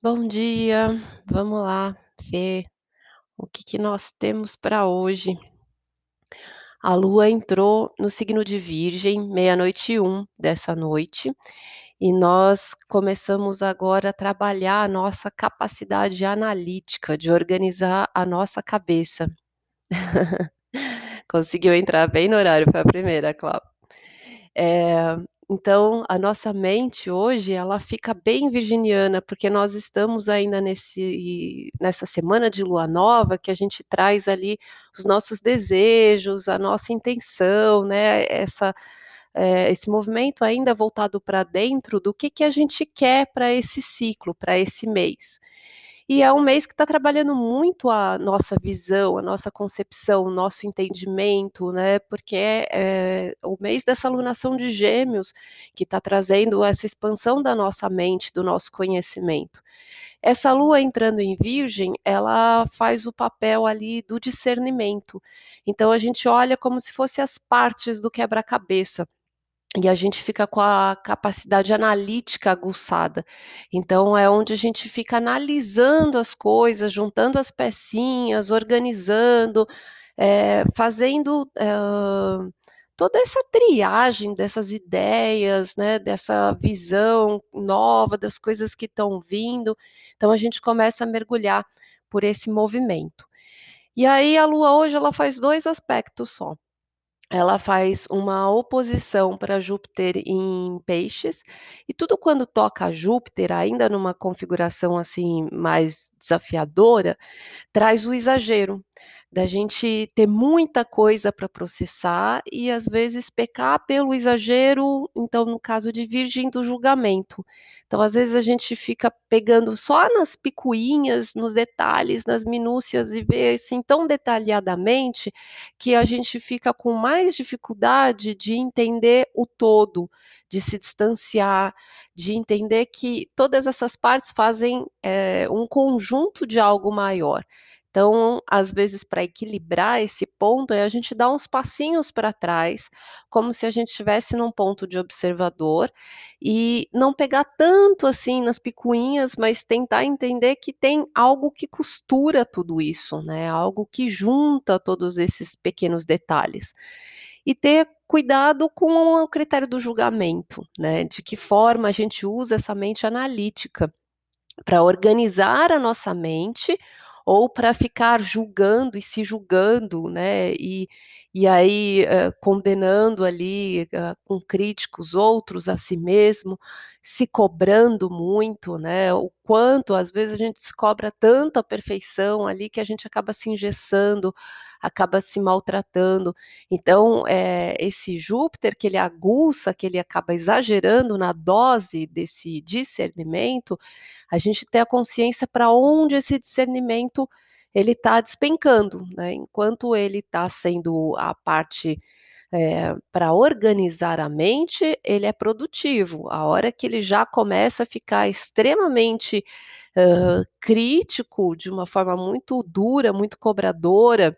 Bom dia, vamos lá ver o que que nós temos para hoje. A lua entrou no signo de Virgem, meia-noite e 1 dessa noite, e nós começamos agora a trabalhar a nossa capacidade analítica de organizar a nossa cabeça. Conseguiu entrar bem no horário, foi a primeira, Clau. Eh, então a nossa mente hoje, ela fica bem virginiana, porque nós estamos ainda nesse nessa semana de lua nova, que a gente traz ali os nossos desejos, a nossa intenção, né, essa eh, esse movimento ainda voltado para dentro do que que a gente quer para esse ciclo, para esse mês. E é um mês que está trabalhando muito a nossa visão, a nossa concepção, o nosso entendimento, né, porque é é o mês dessa alunação de Gêmeos, que está trazendo essa expansão da nossa mente, do nosso conhecimento. Essa lua entrando em Virgem, ela faz o papel ali do discernimento, então a gente olha como se fosse as partes do quebra-cabeça, e a gente fica com a capacidade analítica aguçada. Então é onde a gente fica analisando as coisas, juntando as pecinhas, organizando, eh, fazendo, hã, toda essa triagem dessas ideias, né, dessa visão nova, das coisas que estão vindo, então a gente começa a mergulhar por esse movimento. E aí a lua hoje ela faz 2 aspectos só. Ela faz uma oposição para Júpiter em Peixes, e tudo quando toca Júpiter, ainda numa configuração, assim, mais desafiadora, traz o exagero, da gente ter muita coisa para processar e às vezes pecar pelo exagero, então no caso de Virgem, do julgamento. Então às vezes a gente fica pegando só nas picuinhas, nos detalhes, nas minúcias e vê, assim, tão detalhadamente, que a gente fica com mais dificuldade de entender o todo, de se distanciar, de entender que todas essas partes fazem, eh, um conjunto de algo maior. Então, às vezes para equilibrar esse ponto, é a gente dar uns passinhos para trás, como se a gente estivesse num ponto de observador, e não pegar tanto, assim, nas picuinhas, mas tentar entender que tem algo que costura tudo isso, né, algo que junta todos esses pequenos detalhes. E ter cuidado com o critério do julgamento, né, de que forma a gente usa essa mente analítica, para organizar a nossa mente, ou para ficar julgando e se julgando, né, e e aí, hã, condenando ali, hã, com críticos outros, a si mesmo, se cobrando muito, né, o quanto às vezes a gente se cobra tanto a perfeição ali, que a gente acaba se engessando, acaba se maltratando. Então, eh, esse Júpiter que ele aguça, que ele acaba exagerando na dose desse discernimento, a gente ter a consciência para onde esse discernimento ele está despencando, né, enquanto ele está sendo a parte, eh, para organizar a mente, ele é produtivo, a hora que ele já começa a ficar extremamente, hã, crítico, de uma forma muito dura, muito cobradora,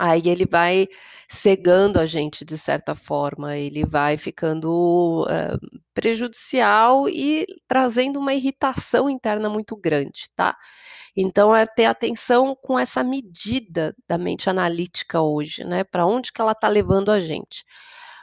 aí ele vai cegando a gente de certa forma, ele vai ficando, hã, prejudicial e trazendo uma irritação interna muito grande, tá. Então é ter atenção com essa medida da mente analítica hoje, né, para onde que ela está levando a gente.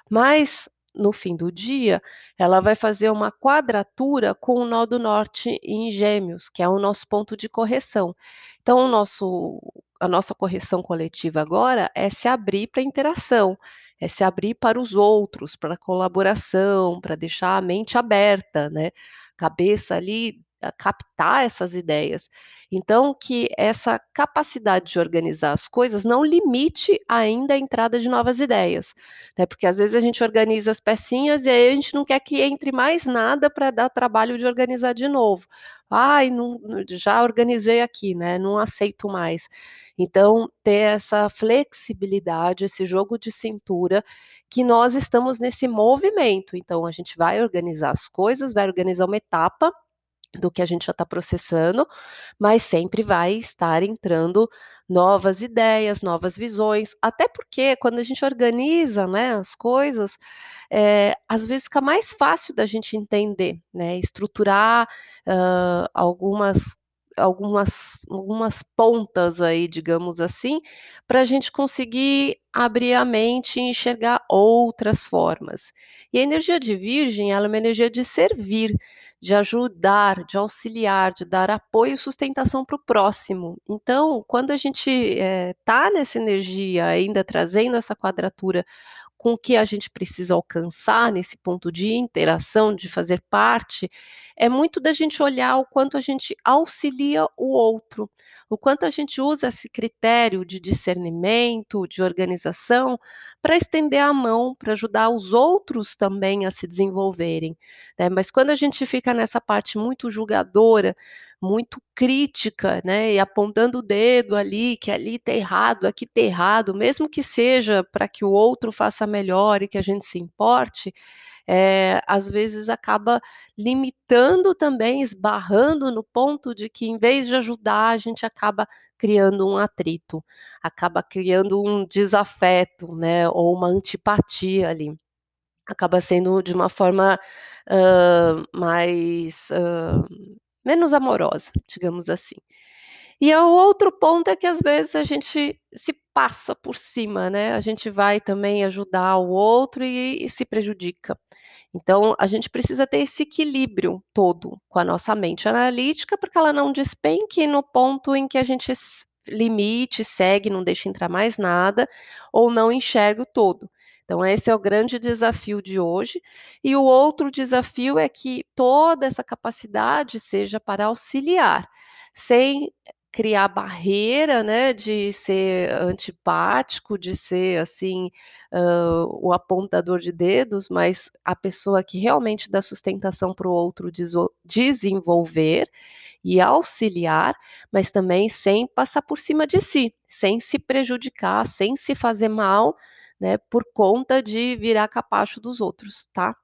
Mas, no fim do dia, ela vai fazer uma quadratura com o nó do norte em Gêmeos, que é o nosso ponto de correção. Então o nosso a nossa correção coletiva agora é se abrir para interação, é se abrir para os outros, para colaboração, para deixar a mente aberta, né, cabeça ali, a captar essas ideias. Então que essa capacidade de organizar as coisas não limite ainda a entrada de novas ideias, né, porque às vezes a gente organiza as pecinhas e aí a gente não quer que entre mais nada para dar trabalho de organizar de novo. "Ai, não já organizei aqui, né, não aceito mais". Então, ter essa flexibilidade, esse jogo de cintura, que nós estamos nesse movimento, então a gente vai organizar as coisas, vai organizar uma etapa, do que a gente já está processando, mas sempre vai estar entrando novas ideias, novas visões, até porque quando a gente organiza, né, as coisas, é, às vezes fica mais fácil da gente entender, né, estruturar uh, algumas algumas, algumas pontas aí, digamos assim, para a gente conseguir abrir a mente e enxergar outras formas. E a energia de Virgem, ela é uma energia de servir, de ajudar, de auxiliar, de dar apoio e sustentação para o próximo. Então, quando a gente está eh, nessa energia, ainda trazendo essa quadratura com o que a gente precisa alcançar nesse ponto de interação, de fazer parte, é muito da gente olhar o quanto a gente auxilia o outro, o quanto a gente usa esse critério de discernimento, de organização, para estender a mão, para ajudar os outros também a se desenvolverem. Né? Mas quando a gente fica nessa parte muito julgadora, muito crítica, né, e apontando o dedo ali, que ali está errado, aqui está errado, mesmo que seja para que o outro faça melhor e que a gente se importe, é, às vezes acaba limitando também, esbarrando no ponto de que, em vez de ajudar, a gente acaba criando um atrito, acaba criando um desafeto, né, ou uma antipatia ali. Acaba sendo de uma forma uh, mais uh, menos amorosa, digamos assim. E o outro ponto é que às vezes a gente se passa por cima, né? A gente vai também ajudar o outro e, e se prejudica. Então, a gente precisa ter esse equilíbrio todo com a nossa mente analítica, para que ela não despenque no ponto em que a gente limite, segue, não deixa entrar mais nada, ou não enxerga o todo. Então, esse é o grande desafio de hoje. E o outro desafio é que toda essa capacidade seja para auxiliar, sem criar barreira, né, de ser antipático, de ser assim uh, o apontador de dedos, mas a pessoa que realmente dá sustentação para o outro desenvolver e auxiliar, mas também sem passar por cima de si, sem se prejudicar, sem se fazer mal, né, por conta de virar capacho dos outros, tá?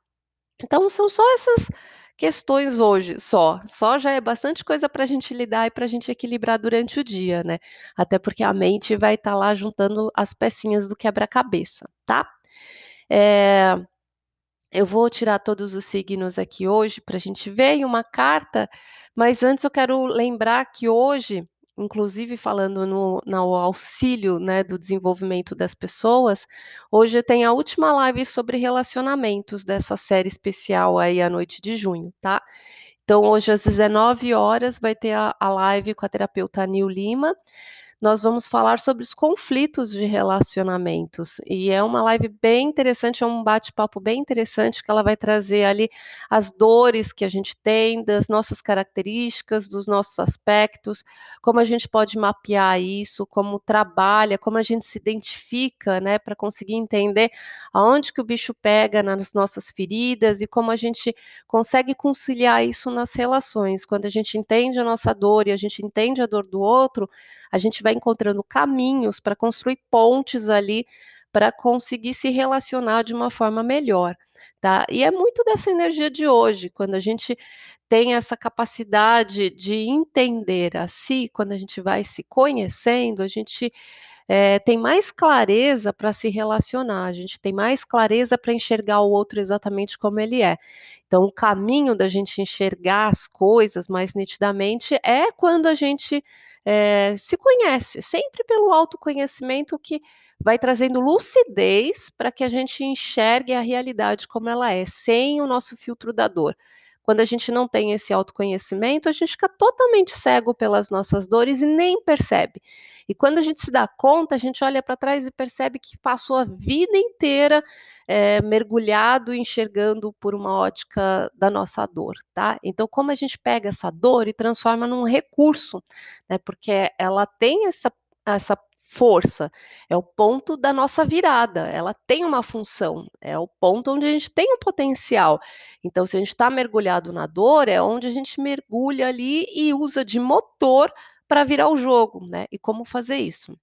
Então são só essas questões hoje, só. Só já é bastante coisa para a gente lidar e para a gente equilibrar durante o dia, né? Até porque a mente vai estar tá lá juntando as pecinhas do quebra-cabeça, tá? É, eu vou tirar todos os signos aqui hoje para a gente ver em uma carta, mas antes eu quero lembrar que hoje inclusive falando no, no auxílio né, do desenvolvimento das pessoas, hoje tem a última live sobre relacionamentos dessa série especial aí à noite de junho, tá? Então, hoje às 19 horas vai ter a, a live com a terapeuta Nil Lima nós vamos falar sobre os conflitos de relacionamentos. E é uma live bem interessante, é um bate-papo bem interessante que ela vai trazer ali as dores que a gente tem, das nossas características, dos nossos aspectos, como a gente pode mapear isso, como trabalha, como a gente se identifica, né, para conseguir entender aonde que o bicho pega nas nossas feridas e como a gente consegue conciliar isso nas relações. Quando a gente entende a nossa dor e a gente entende a dor do outro, a gente vai encontrando caminhos para construir pontes ali para conseguir se relacionar de uma forma melhor, tá? E é muito dessa energia de hoje, quando a gente tem essa capacidade de entender a si, quando a gente vai se conhecendo, a gente é, tem mais clareza para se relacionar, a gente tem mais clareza para enxergar o outro exatamente como ele é. Então, o caminho da gente enxergar as coisas mais nitidamente é quando a gente é, se conhece, sempre pelo autoconhecimento que vai trazendo lucidez para que a gente enxergue a realidade como ela é, sem o nosso filtro da dor. Quando a gente não tem esse autoconhecimento, a gente fica totalmente cego pelas nossas dores e nem percebe. E quando a gente se dá conta, a gente olha para trás e percebe que passou a vida inteira é, mergulhado, enxergando por uma ótica da nossa dor, tá? Então, como a gente pega essa dor e transforma num recurso, né? Porque ela tem essa, essa força, é o ponto da nossa virada, ela tem uma função, é o ponto onde a gente tem um potencial. Então, se a gente está mergulhado na dor, é onde a gente mergulha ali e usa de motor para virar o jogo, né? E como fazer isso?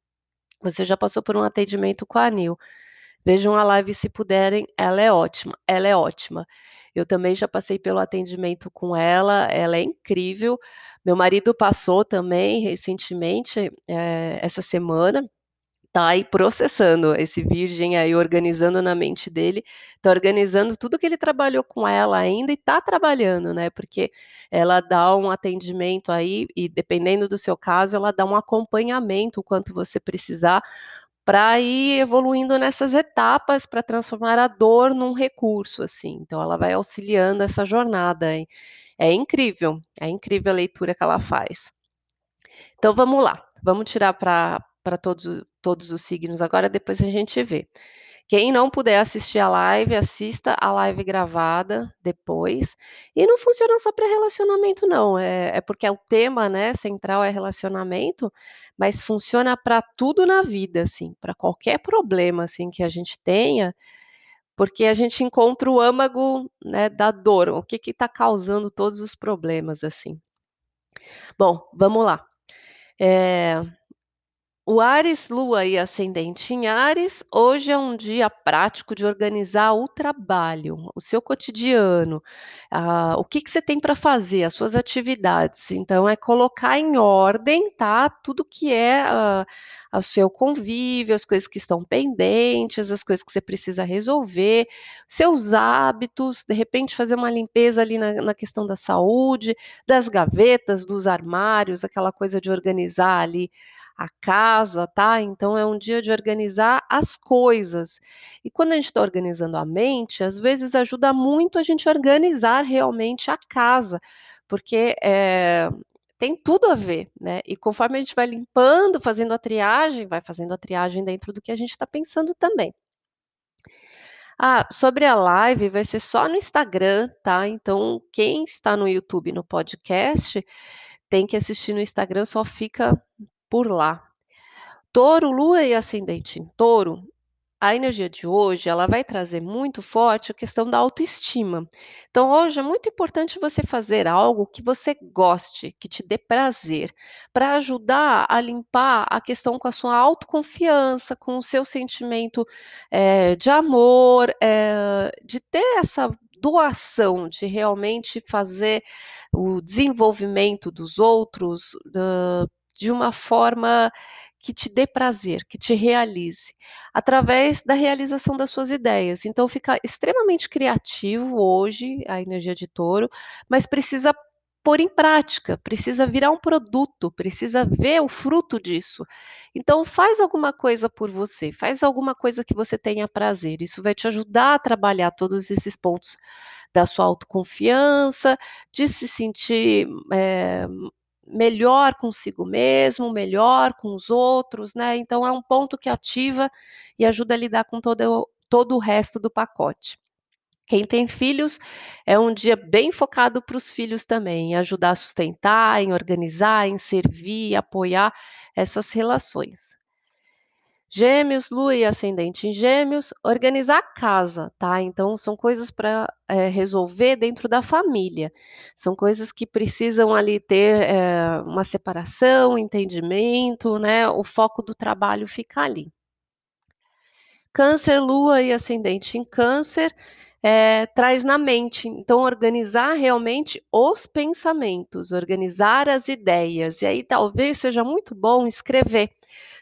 Você já passou por um atendimento com a Anil. Vejam a live se puderem, ela é ótima, ela é ótima. Eu também já passei pelo atendimento com ela, ela é incrível. Meu marido passou também recentemente, eh, essa semana, tá aí processando esse virgem aí, organizando na mente dele, tá organizando tudo que ele trabalhou com ela ainda e tá trabalhando, né, porque ela dá um atendimento aí e dependendo do seu caso, ela dá um acompanhamento o quanto você precisar, para ir evoluindo nessas etapas, para transformar a dor num recurso, assim. Então ela vai auxiliando essa jornada aí. É incrível, é incrível a leitura que ela faz. Então vamos lá, vamos tirar para todos todos os signos agora, depois a gente vê. Quem não puder assistir a live, assista a live gravada depois. E não funciona só para relacionamento, não. É, é porque é o tema, né, central é relacionamento, mas funciona para tudo na vida, assim, para qualquer problema, assim, que a gente tenha, porque a gente encontra o âmago, né, da dor, o que está causando todos os problemas, assim. Bom, vamos lá. É, o Ares, Lua e ascendente em Ares, hoje é um dia prático de organizar o trabalho, o seu cotidiano, ah, o que, que você tem para fazer, as suas atividades. Então, é colocar em ordem, tá? Tudo que é ah, o seu convívio, as coisas que estão pendentes, as coisas que você precisa resolver, seus hábitos, de repente fazer uma limpeza ali na, na questão da saúde, das gavetas, dos armários, aquela coisa de organizar ali a casa, tá? Então é um dia de organizar as coisas. E quando a gente está organizando a mente, às vezes ajuda muito a gente organizar realmente a casa, porque é, tem tudo a ver, né? E conforme a gente vai limpando, fazendo a triagem, vai fazendo a triagem dentro do que a gente está pensando também. Ah, sobre a live, vai ser só no Instagram, tá? Então, quem está no YouTube, no podcast, tem que assistir no Instagram, só fica por lá. Touro, lua e ascendente em touro, a energia de hoje, ela vai trazer muito forte a questão da autoestima. Então, hoje é muito importante você fazer algo que você goste, que te dê prazer, para ajudar a limpar a questão com a sua autoconfiança, com o seu sentimento é, de amor, é, de ter essa doação, de realmente fazer o desenvolvimento dos outros, de uma forma que te dê prazer, que te realize, através da realização das suas ideias. Então, fica extremamente criativo hoje a energia de touro, mas precisa pôr em prática, precisa virar um produto, precisa ver o fruto disso. Então, faz alguma coisa por você, faz alguma coisa que você tenha prazer. Isso vai te ajudar a trabalhar todos esses pontos da sua autoconfiança, de se sentir é, melhor consigo mesmo, melhor com os outros, né? Então é um ponto que ativa e ajuda a lidar com todo, todo o resto do pacote. Quem tem filhos é um dia bem focado para os filhos também, em ajudar a sustentar, em organizar, em servir, apoiar essas relações. Gêmeos, Lua e ascendente em Gêmeos, organizar a casa, tá? Então, são coisas para é, resolver dentro da família. São coisas que precisam ali ter é, uma separação, entendimento, né? O foco do trabalho fica ali. Câncer, Lua e ascendente em Câncer, é, traz na mente. Então, organizar realmente os pensamentos, organizar as ideias. E aí, talvez seja muito bom escrever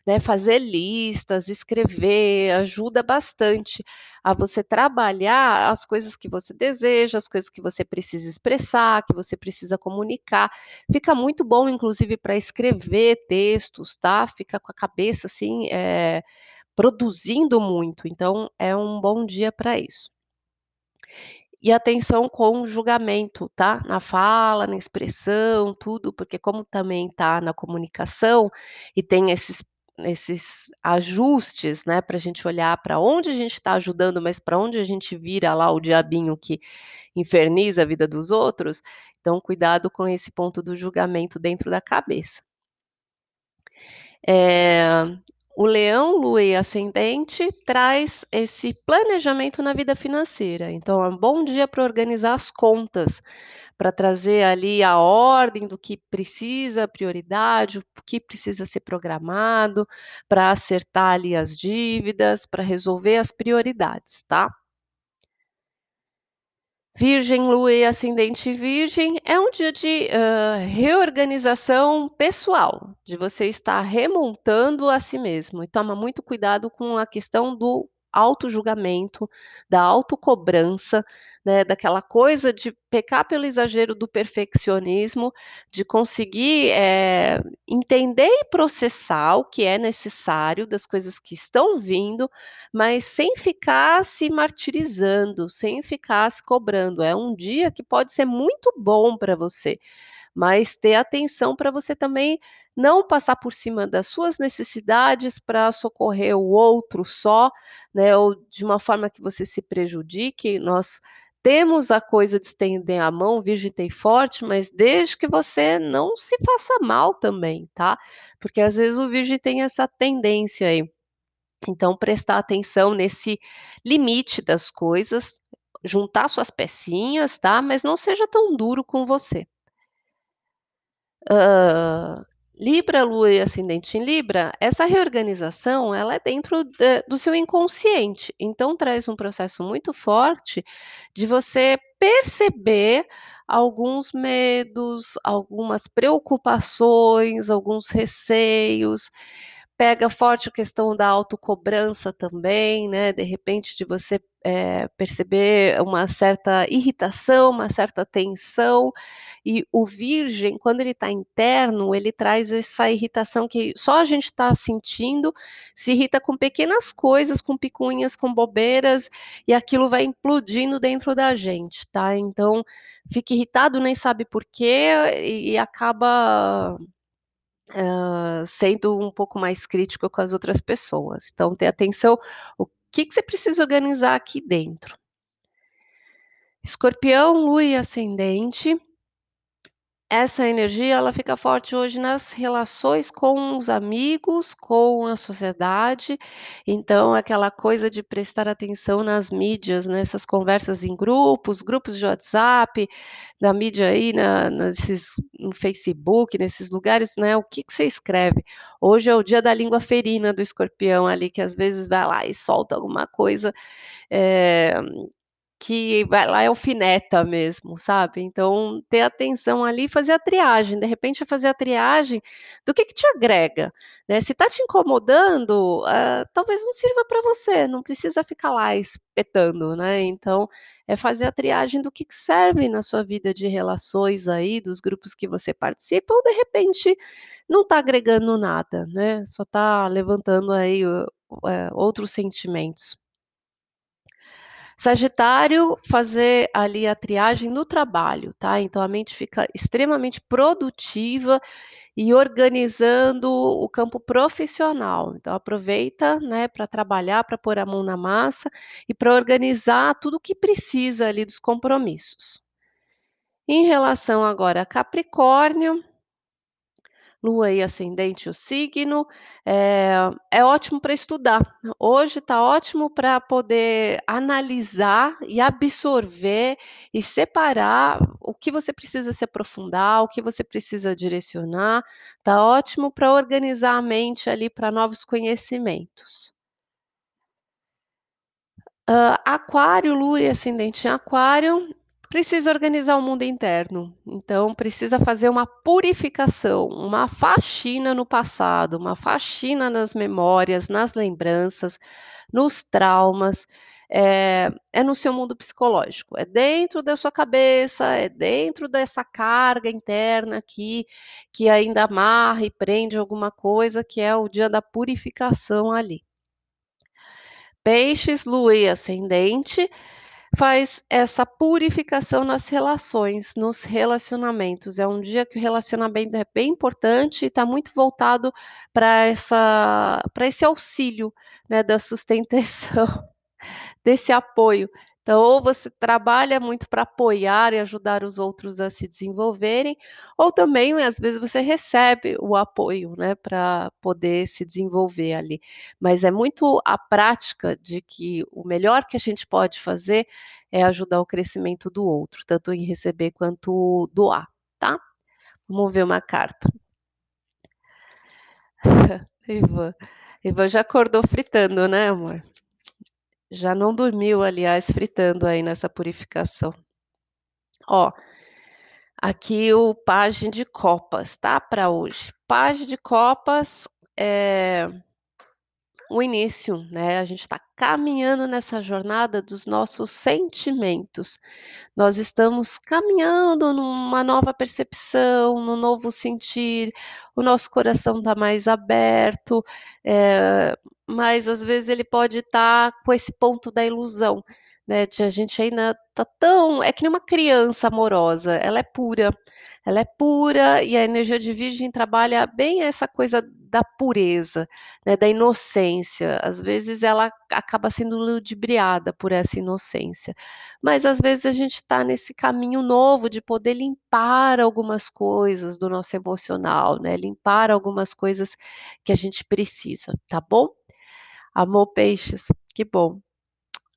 né, fazer listas, escrever, ajuda bastante a você trabalhar as coisas que você deseja, as coisas que você precisa expressar, que você precisa comunicar. Fica muito bom, inclusive, para escrever textos, tá? Fica com a cabeça assim, é, produzindo muito. Então, é um bom dia para isso. E atenção com o julgamento, tá? Na fala, na expressão, tudo, porque como também tá na comunicação e tem esses esses ajustes, né, para a gente olhar para onde a gente está ajudando, mas para onde a gente vira lá o diabinho que inferniza a vida dos outros. Então, cuidado com esse ponto do julgamento dentro da cabeça. É, o leão, lua e ascendente traz esse planejamento na vida financeira. Então, é um bom dia para organizar as contas, para trazer ali a ordem do que precisa, prioridade, o que precisa ser programado, para acertar ali as dívidas, para resolver as prioridades, tá? Virgem, Lua e Ascendente Virgem é um dia de uh, reorganização pessoal, de você estar remontando a si mesmo. E toma muito cuidado com a questão do auto-julgamento, da autocobrança, né, daquela coisa de pecar pelo exagero do perfeccionismo, de conseguir é, entender e processar o que é necessário das coisas que estão vindo, mas sem ficar se martirizando, sem ficar se cobrando. É um dia que pode ser muito bom para você, mas ter atenção para você também não passar por cima das suas necessidades para socorrer o outro só, né, ou de uma forma que você se prejudique. Nós temos a coisa de estender a mão, virgem tem forte, mas desde que você não se faça mal também, tá? Porque às vezes o virgem tem essa tendência aí. Então, prestar atenção nesse limite das coisas, juntar suas pecinhas, tá? Mas não seja tão duro com você. Uh, Libra, Lua e ascendente em Libra, essa reorganização ela é dentro de, do seu inconsciente. Então traz um processo muito forte de você perceber alguns medos, algumas preocupações, alguns receios. Pega forte a questão da autocobrança também, né? De repente, de você é, perceber uma certa irritação, uma certa tensão, e o virgem, quando ele está interno, ele traz essa irritação que só a gente está sentindo, se irrita com pequenas coisas, com picuinhas, com bobeiras, e aquilo vai implodindo dentro da gente, tá? Então, fica irritado, nem sabe por quê, e, e acaba Sendo um pouco mais crítico com as outras pessoas. Então, ter atenção, o que, que você precisa organizar aqui dentro. Escorpião, lua e ascendente essa energia ela fica forte hoje nas relações com os amigos, com a sociedade. Então, aquela coisa de prestar atenção nas mídias, nessas conversas em grupos, grupos de WhatsApp, da mídia aí, na, nesses, no Facebook, nesses lugares, né? O que, que você escreve? Hoje é o dia da língua ferina do escorpião ali, que às vezes vai lá e solta alguma coisa é, que vai lá e alfineta mesmo, sabe. Então, ter atenção ali e fazer a triagem, de repente é fazer a triagem do que que te agrega, né. Se está te incomodando, hã, talvez não sirva para você, não precisa ficar lá espetando, né. Então, é fazer a triagem do que que serve na sua vida de relações aí, dos grupos que você participa ou de repente não está agregando nada, né, só está levantando aí, eh, outros sentimentos. Sagitário, fazer ali a triagem no trabalho, tá? Então a mente fica extremamente produtiva e organizando o campo profissional. Então aproveita, né, para trabalhar, para pôr a mão na massa e para organizar tudo o que precisa ali dos compromissos. Em relação agora a Capricórnio, Lua e ascendente o signo, é, é ótimo para estudar. Hoje está ótimo para poder analisar e absorver e separar o que você precisa se aprofundar, o que você precisa direcionar. Está ótimo para organizar a mente ali para novos conhecimentos. Uh, aquário, Lua e ascendente em Aquário Precisa organizar o mundo interno, então precisa fazer uma purificação, uma faxina no passado, uma faxina nas memórias, nas lembranças, nos traumas. É, é no seu mundo psicológico, é dentro da sua cabeça, é dentro dessa carga interna aqui que ainda amarra e prende alguma coisa, que é o dia da purificação ali. Peixes, lua e ascendente faz essa purificação nas relações, nos relacionamentos. É um dia que o relacionamento é bem importante e está muito voltado para essa para esse auxílio, né, da sustentação, desse apoio. Então, ou você trabalha muito para apoiar e ajudar os outros a se desenvolverem, ou também, às vezes, você recebe o apoio, né, para poder se desenvolver ali. Mas é muito a prática de que o melhor que a gente pode fazer é ajudar o crescimento do outro, tanto em receber quanto doar, tá? Vamos ver uma carta. Ivan. Ivan já acordou fritando, né, amor? Já não dormiu, aliás, fritando aí nessa purificação. Ó, aqui o pajem de copas, tá, para hoje. Pajem de copas é o início, né, a gente está caminhando nessa jornada dos nossos sentimentos. Nós estamos caminhando numa nova percepção, num novo sentir, o nosso coração está mais aberto, eh, mas às vezes ele pode estar com esse ponto da ilusão, né, de a gente ainda tá tão é que nem uma criança amorosa, ela é pura, ela é pura e a energia de virgem trabalha bem essa coisa da pureza, né, da inocência, às vezes ela acaba sendo ludibriada por essa inocência, mas às vezes a gente está nesse caminho novo de poder limpar algumas coisas do nosso emocional, né, limpar algumas coisas que a gente precisa, tá bom? Amor peixes, que bom.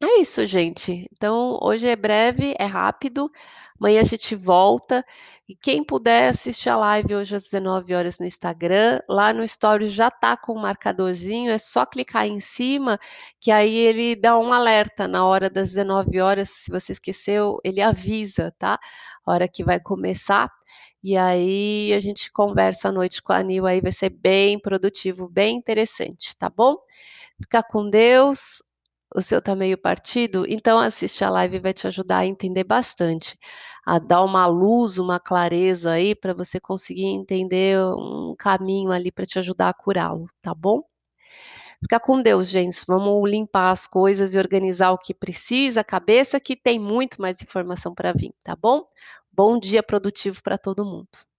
É isso, gente. Então, hoje é breve, é rápido. Amanhã a gente volta. E quem puder assistir a live hoje às 19 horas no Instagram, lá no Stories já tá com o um marcadorzinho, é só clicar em cima, que aí ele dá um alerta na hora das 19 horas. Se você esqueceu, ele avisa, tá? A hora que vai começar. E aí a gente conversa à noite com a Nil, aí vai ser bem produtivo, bem interessante, tá bom? Fica com Deus o seu tá meio partido, então assiste a live vai te ajudar a entender bastante, a dar uma luz, uma clareza aí para você conseguir entender um caminho ali para te ajudar a curá-lo, tá bom? Fica com Deus, gente. Vamos limpar as coisas e organizar o que precisa, a cabeça que tem muito mais informação para vir, tá bom? Bom dia produtivo para todo mundo.